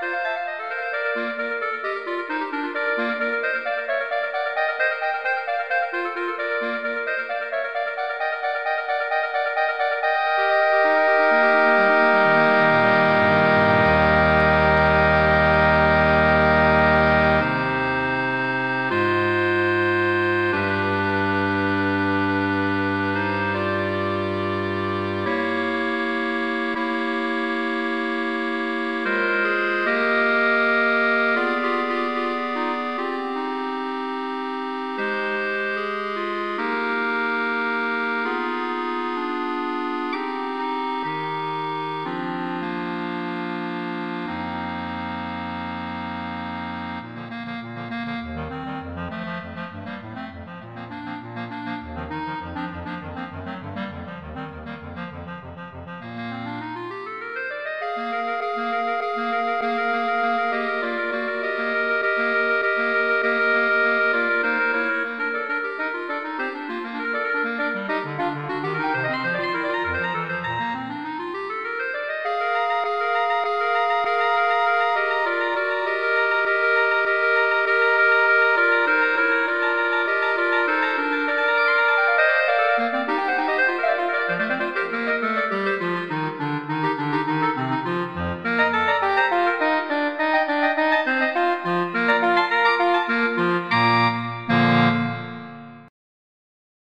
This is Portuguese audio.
Música